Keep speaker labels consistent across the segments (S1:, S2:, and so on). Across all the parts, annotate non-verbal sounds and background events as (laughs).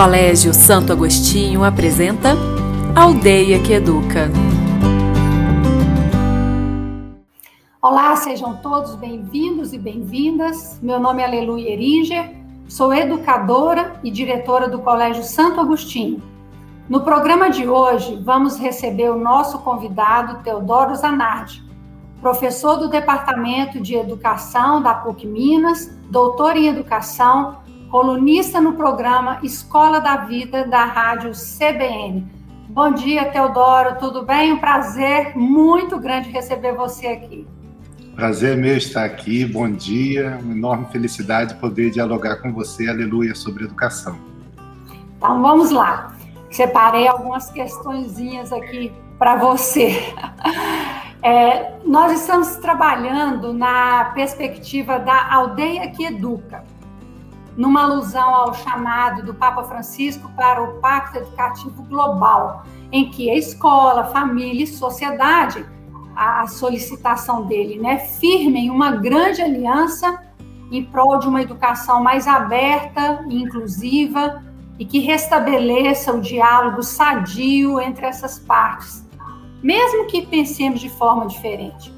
S1: Colégio Santo Agostinho apresenta Aldeia que Educa.
S2: Olá, sejam todos bem-vindos e bem-vindas. Meu nome é Aleluia Eringer, sou educadora e diretora do Colégio Santo Agostinho. No programa de hoje, vamos receber o nosso convidado Teodoro Zanardi, professor do Departamento de Educação da PUC Minas, doutor em Educação, colunista no programa Escola da Vida da Rádio CBN. Bom dia, Teodoro, tudo bem? Um prazer muito grande receber você aqui.
S3: Prazer meu estar aqui, bom dia, uma enorme felicidade poder dialogar com você, aleluia, sobre educação.
S2: Então vamos lá, separei algumas questõezinhas aqui para você. (laughs) É, nós estamos trabalhando na perspectiva da aldeia que educa numa alusão ao chamado do Papa Francisco para o Pacto Educativo Global, em que a escola, família e sociedade, a solicitação dele, né, firmem uma grande aliança em prol de uma educação mais aberta e inclusiva e que restabeleça o diálogo sadio entre essas partes, mesmo que pensemos de forma diferente.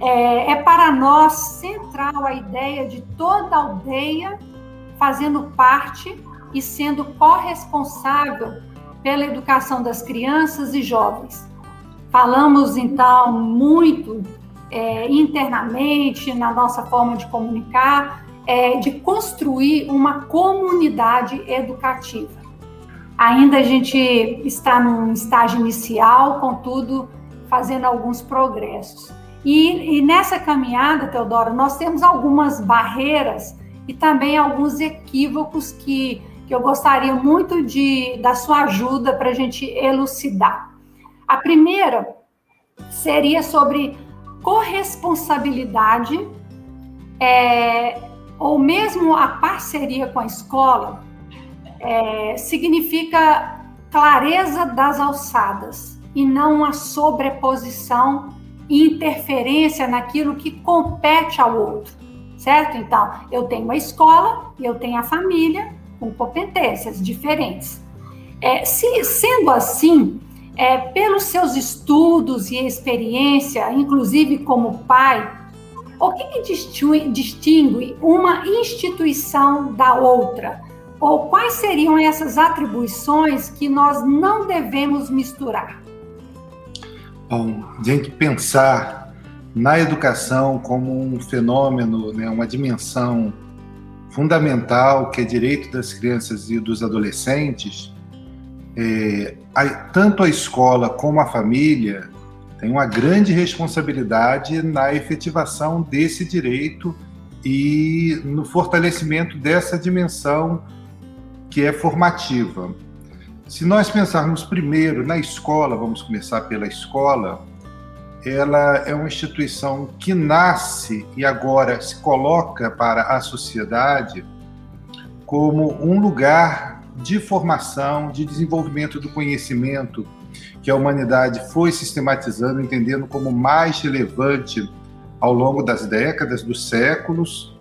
S2: É, é para nós central a ideia de toda aldeia fazendo parte e sendo corresponsável pela educação das crianças e jovens. Falamos então muito é, internamente na nossa forma de comunicar, é, de construir uma comunidade educativa. Ainda a gente está num estágio inicial, contudo, fazendo alguns progressos. E, e nessa caminhada, Teodoro, nós temos algumas barreiras e também alguns equívocos que, que eu gostaria muito de da sua ajuda para a gente elucidar. A primeira seria sobre corresponsabilidade, é, ou mesmo a parceria com a escola, é, significa clareza das alçadas e não a sobreposição e interferência naquilo que compete ao outro certo? Então, eu tenho a escola e eu tenho a família com competências diferentes. É, se, sendo assim, é, pelos seus estudos e experiência, inclusive como pai, o que, que distingue, distingue uma instituição da outra? Ou quais seriam essas atribuições que nós não devemos misturar?
S3: Bom, a gente pensar na educação como um fenômeno, né, uma dimensão fundamental que é direito das crianças e dos adolescentes, é, a, tanto a escola como a família têm uma grande responsabilidade na efetivação desse direito e no fortalecimento dessa dimensão que é formativa. Se nós pensarmos primeiro na escola, vamos começar pela escola, ela é uma instituição que nasce e agora se coloca para a sociedade como um lugar de formação, de desenvolvimento do conhecimento que a humanidade foi sistematizando, entendendo como mais relevante ao longo das décadas, dos séculos.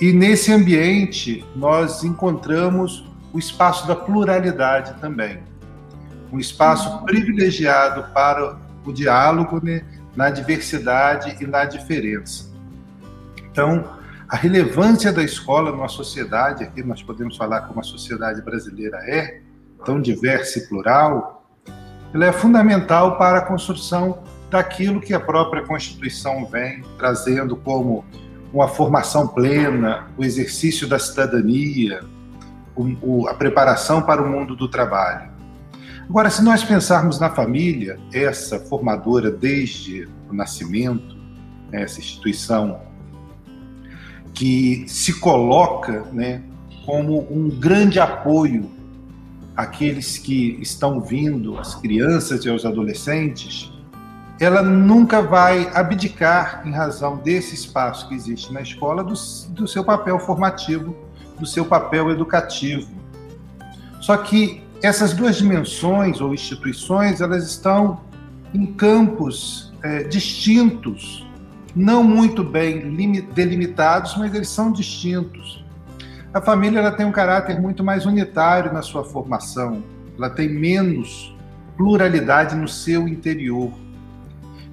S3: E nesse ambiente nós encontramos o espaço da pluralidade também. Um espaço privilegiado para o diálogo né, na diversidade e na diferença. Então, a relevância da escola numa sociedade, aqui nós podemos falar como a sociedade brasileira é, tão diversa e plural, ela é fundamental para a construção daquilo que a própria Constituição vem trazendo como uma formação plena, o exercício da cidadania, a preparação para o mundo do trabalho. Agora, se nós pensarmos na família, essa formadora desde o nascimento, né, essa instituição que se coloca né, como um grande apoio àqueles que estão vindo, às crianças e aos adolescentes, ela nunca vai abdicar, em razão desse espaço que existe na escola, do, do seu papel formativo, do seu papel educativo. Só que essas duas dimensões ou instituições, elas estão em campos é, distintos, não muito bem delimitados, mas eles são distintos. A família ela tem um caráter muito mais unitário na sua formação, ela tem menos pluralidade no seu interior.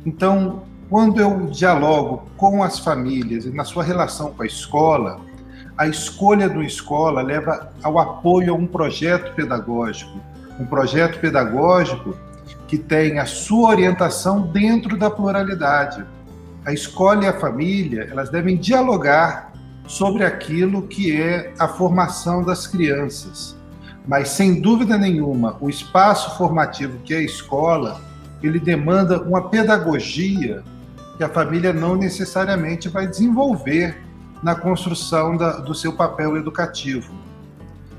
S3: Então, quando eu dialogo com as famílias e na sua relação com a escola, a escolha do escola leva ao apoio a um projeto pedagógico, um projeto pedagógico que tem a sua orientação dentro da pluralidade. A escola e a família, elas devem dialogar sobre aquilo que é a formação das crianças. Mas, sem dúvida nenhuma, o espaço formativo que é a escola, ele demanda uma pedagogia que a família não necessariamente vai desenvolver na construção da, do seu papel educativo.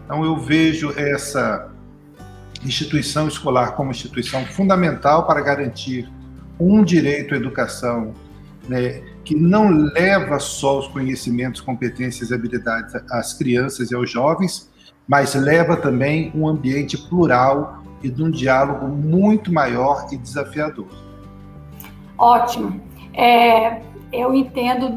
S3: Então, eu vejo essa instituição escolar como instituição fundamental para garantir um direito à educação né, que não leva só os conhecimentos, competências e habilidades às crianças e aos jovens, mas leva também um ambiente plural e de um diálogo muito maior e desafiador.
S2: Ótimo. É, eu entendo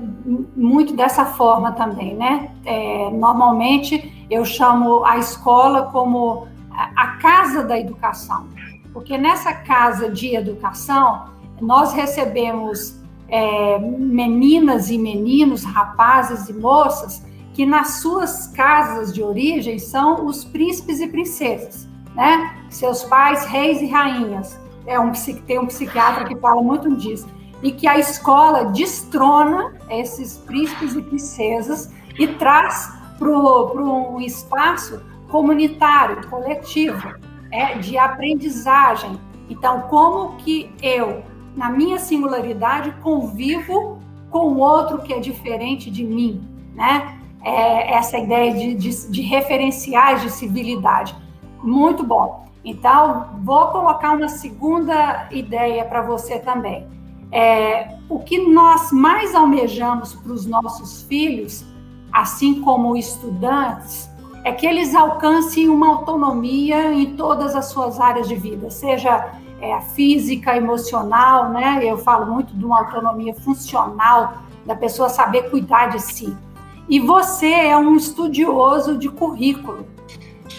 S2: muito dessa forma também, né? É, normalmente eu chamo a escola como a casa da educação, porque nessa casa de educação nós recebemos é, meninas e meninos, rapazes e moças, que nas suas casas de origem são os príncipes e princesas, né? Seus pais, reis e rainhas. É um, tem um psiquiatra que fala muito disso. E que a escola destrona esses príncipes e princesas e traz para um espaço comunitário, coletivo, é, de aprendizagem. Então, como que eu na minha singularidade, convivo com o outro que é diferente de mim, né? É essa ideia de, de, de referenciais de civilidade. Muito bom. Então, vou colocar uma segunda ideia para você também. É, o que nós mais almejamos para os nossos filhos, assim como estudantes, é que eles alcancem uma autonomia em todas as suas áreas de vida, seja é, física, emocional, né? Eu falo muito de uma autonomia funcional, da pessoa saber cuidar de si. E você é um estudioso de currículo.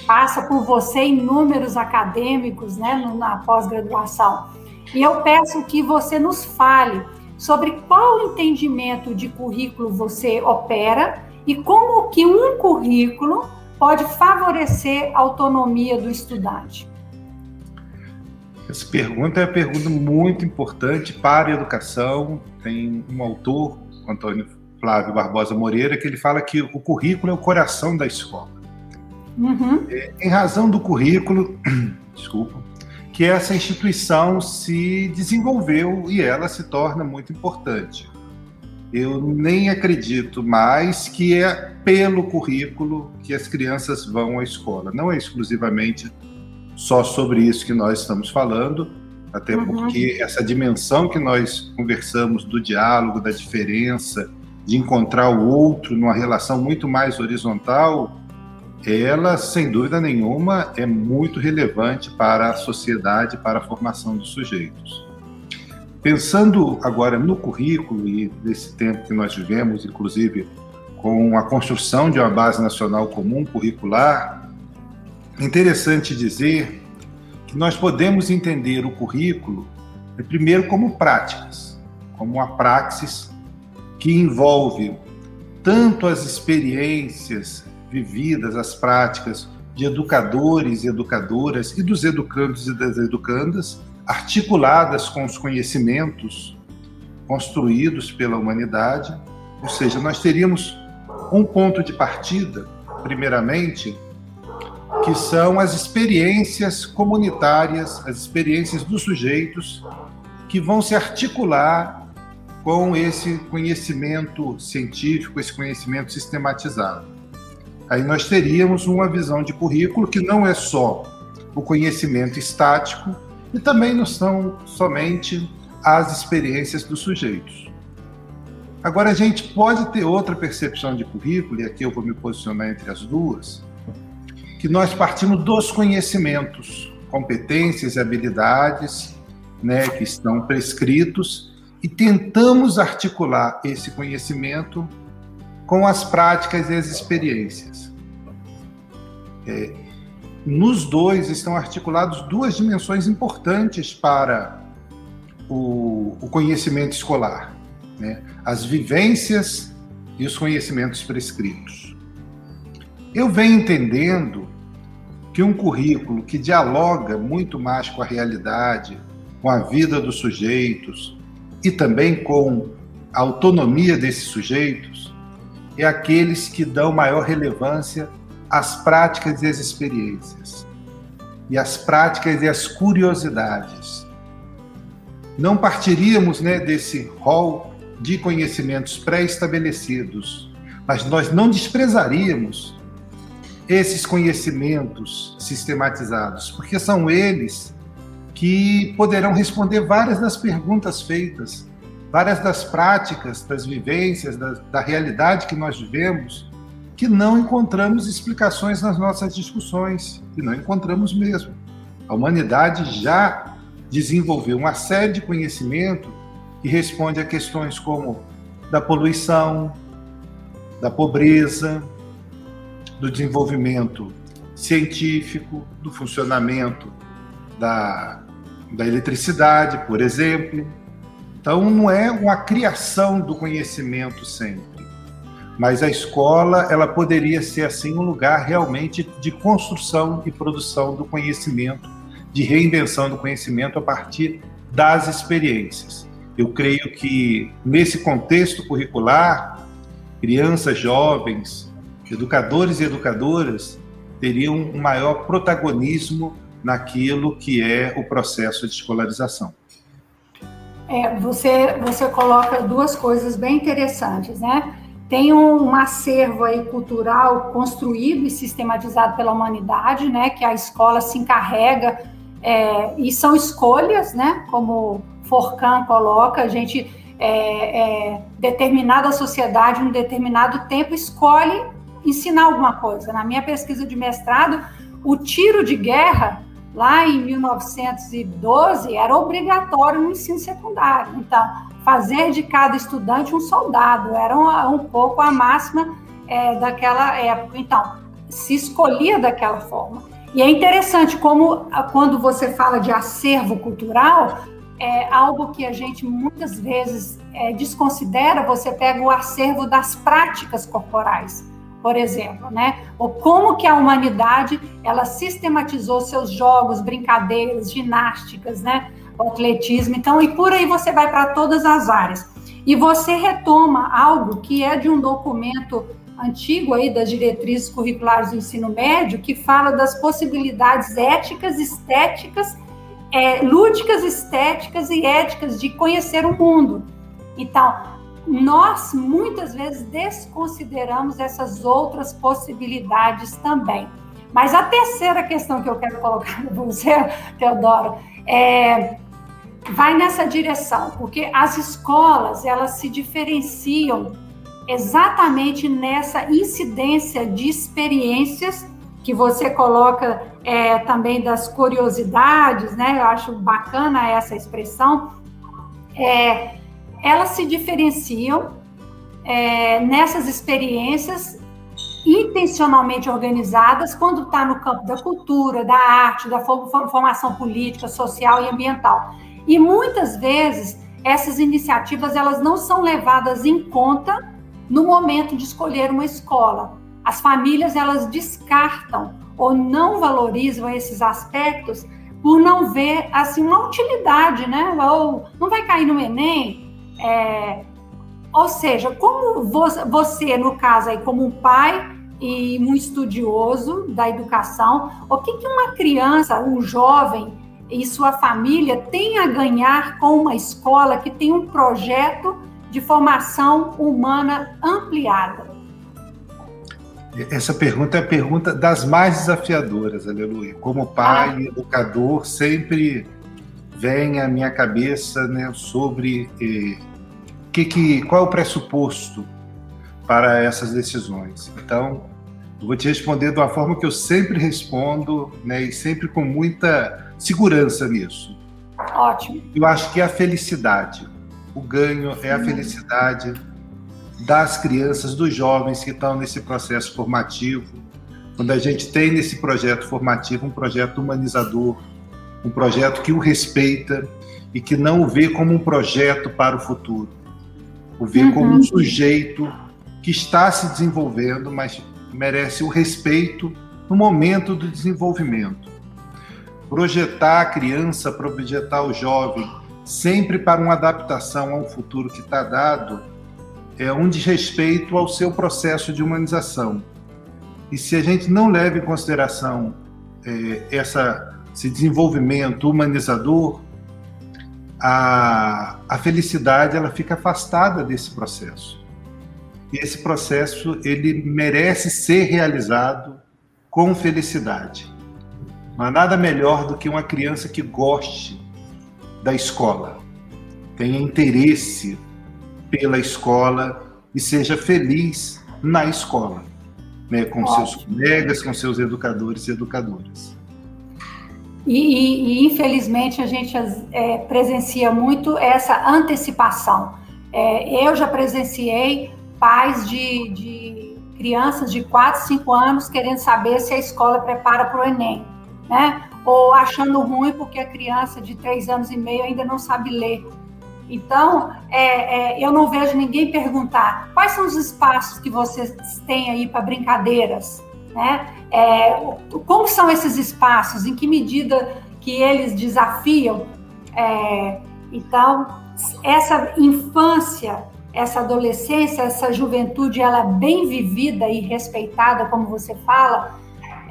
S2: Passa por você inúmeros acadêmicos, né, na pós-graduação. E eu peço que você nos fale sobre qual entendimento de currículo você opera e como que um currículo pode favorecer a autonomia do estudante.
S3: Essa pergunta é uma pergunta muito importante para a educação. Tem um autor, Antônio Flávio Barbosa Moreira, que ele fala que o currículo é o coração da escola. Uhum. É, em razão do currículo, (clears throat) desculpa, que essa instituição se desenvolveu e ela se torna muito importante. Eu nem acredito mais que é pelo currículo que as crianças vão à escola. Não é exclusivamente só sobre isso que nós estamos falando, até uhum. porque essa dimensão que nós conversamos do diálogo, da diferença, de encontrar o outro numa relação muito mais horizontal, ela, sem dúvida nenhuma, é muito relevante para a sociedade, para a formação dos sujeitos. Pensando agora no currículo e nesse tempo que nós vivemos, inclusive com a construção de uma base nacional comum curricular, interessante dizer que nós podemos entender o currículo primeiro como práticas, como uma praxis que envolve tanto as experiências vividas, as práticas de educadores e educadoras e dos educandos e das educandas, articuladas com os conhecimentos construídos pela humanidade, ou seja, nós teríamos um ponto de partida, primeiramente, que são as experiências comunitárias, as experiências dos sujeitos que vão se articular com esse conhecimento científico, esse conhecimento sistematizado. Aí nós teríamos uma visão de currículo que não é só o conhecimento estático e também não são somente as experiências dos sujeitos. Agora, a gente pode ter outra percepção de currículo, e aqui eu vou me posicionar entre as duas, que nós partimos dos conhecimentos, competências e habilidades né, que estão prescritos e tentamos articular esse conhecimento com as práticas e as experiências. É, nos dois estão articulados duas dimensões importantes para o, o conhecimento escolar: né? as vivências e os conhecimentos prescritos. Eu venho entendendo que um currículo que dialoga muito mais com a realidade, com a vida dos sujeitos e também com a autonomia desses sujeitos, é aqueles que dão maior relevância às práticas e às experiências, e às práticas e às curiosidades. Não partiríamos né, desse rol de conhecimentos pré-estabelecidos, mas nós não desprezaríamos esses conhecimentos sistematizados, porque são eles que poderão responder várias das perguntas feitas, várias das práticas, das vivências, da, da realidade que nós vivemos, que não encontramos explicações nas nossas discussões, e não encontramos mesmo. A humanidade já desenvolveu uma série de conhecimento que responde a questões como da poluição, da pobreza, do desenvolvimento científico, do funcionamento da, da eletricidade, por exemplo. Então, não é uma criação do conhecimento sempre, mas a escola ela poderia ser assim um lugar realmente de construção e produção do conhecimento, de reinvenção do conhecimento a partir das experiências. Eu creio que nesse contexto curricular, crianças, jovens, educadores e educadoras teriam um maior protagonismo naquilo que é o processo de escolarização.
S2: É, você, você coloca duas coisas bem interessantes, né? Tem um, um, acervo aí cultural construído e sistematizado pela humanidade, né? Que a escola se encarrega é, e são escolhas, né? Como Forcan coloca, a gente é, é, determinada sociedade, um determinado tempo escolhe ensinar alguma coisa. Na minha pesquisa de mestrado, o tiro de guerra, lá em 1912, era obrigatório no ensino secundário. Então, fazer de cada estudante um soldado era um, um pouco a máxima é, daquela época. Então, se escolhia daquela forma. E é interessante como, quando você fala de acervo cultural, é algo que a gente muitas vezes é, desconsidera. Você pega o acervo das práticas corporais por exemplo, né? Ou como que a humanidade ela sistematizou seus jogos, brincadeiras, ginásticas, né? O atletismo, então e por aí você vai para todas as áreas. E você retoma algo que é de um documento antigo aí das diretrizes curriculares do ensino médio que fala das possibilidades éticas, estéticas, é, lúdicas, estéticas e éticas de conhecer o mundo. Então, nós muitas vezes desconsideramos essas outras possibilidades também. Mas a terceira questão que eu quero colocar (laughs) para você, Teodoro, é, vai nessa direção, porque as escolas elas se diferenciam exatamente nessa incidência de experiências que você coloca é, também das curiosidades, né? Eu acho bacana essa expressão. É, elas se diferenciam é, nessas experiências intencionalmente organizadas quando está no campo da cultura, da arte, da formação política, social e ambiental. E muitas vezes essas iniciativas elas não são levadas em conta no momento de escolher uma escola. As famílias elas descartam ou não valorizam esses aspectos por não ver assim uma utilidade, né? Ou não vai cair no Enem, é, ou seja, como você, no caso aí, como um pai e um estudioso da educação, o que, que uma criança, um jovem e sua família tem a ganhar com uma escola que tem um projeto de formação humana ampliada?
S3: Essa pergunta é a pergunta das mais desafiadoras, aleluia. Como pai ah. e educador, sempre vem à minha cabeça né, sobre eh, que, que, qual é o pressuposto para essas decisões. Então, eu vou te responder de uma forma que eu sempre respondo, né, e sempre com muita segurança nisso.
S2: Ótimo.
S3: Eu acho que é a felicidade. O ganho é a felicidade das crianças, dos jovens que estão nesse processo formativo, quando a gente tem nesse projeto formativo um projeto humanizador, um projeto que o respeita e que não o vê como um projeto para o futuro, o vê uhum. como um sujeito que está se desenvolvendo, mas merece o respeito no momento do desenvolvimento. Projetar a criança, projetar o jovem, sempre para uma adaptação ao futuro que está dado, é um desrespeito ao seu processo de humanização. E se a gente não leva em consideração é, essa, esse desenvolvimento humanizador, a, a felicidade ela fica afastada desse processo. E esse processo ele merece ser realizado com felicidade. Não há nada melhor do que uma criança que goste da escola, tenha interesse pela escola e seja feliz na escola né, com Ótimo. seus colegas, com seus educadores e educadoras.
S2: E, e, e infelizmente a gente é, presencia muito essa antecipação. É, eu já presenciei pais de, de, crianças de 4, 5 anos querendo saber se a escola prepara para o Enem, né? Ou achando ruim porque a criança de 3 anos e meio ainda não sabe ler. Então, é, é, eu não vejo ninguém perguntar quais são os espaços que vocês têm aí para brincadeiras, né? É, como são esses espaços? Em que medida que eles desafiam? É, então, essa infância, essa adolescência, essa juventude, ela é bem vivida e respeitada, como você fala.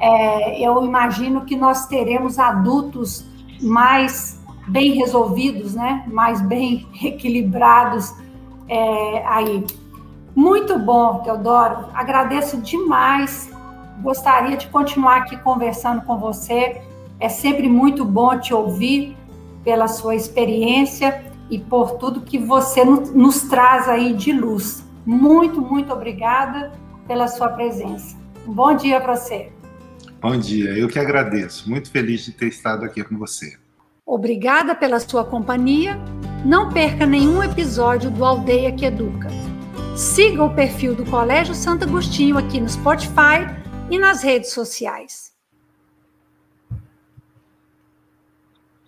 S2: É, eu imagino que nós teremos adultos mais bem resolvidos, né? mais bem (laughs) equilibrados é, aí. Muito bom, Teodoro. Agradeço demais. Gostaria de continuar aqui conversando com você. É sempre muito bom te ouvir pela sua experiência e por tudo que você nos traz aí de luz. Muito, muito obrigada pela sua presença. Um bom dia para você.
S3: Bom dia, eu que agradeço. Muito feliz de ter estado aqui com você.
S2: Obrigada pela sua companhia. Não perca nenhum episódio do Aldeia que Educa. Siga o perfil do Colégio Santo Agostinho aqui no Spotify e nas redes sociais.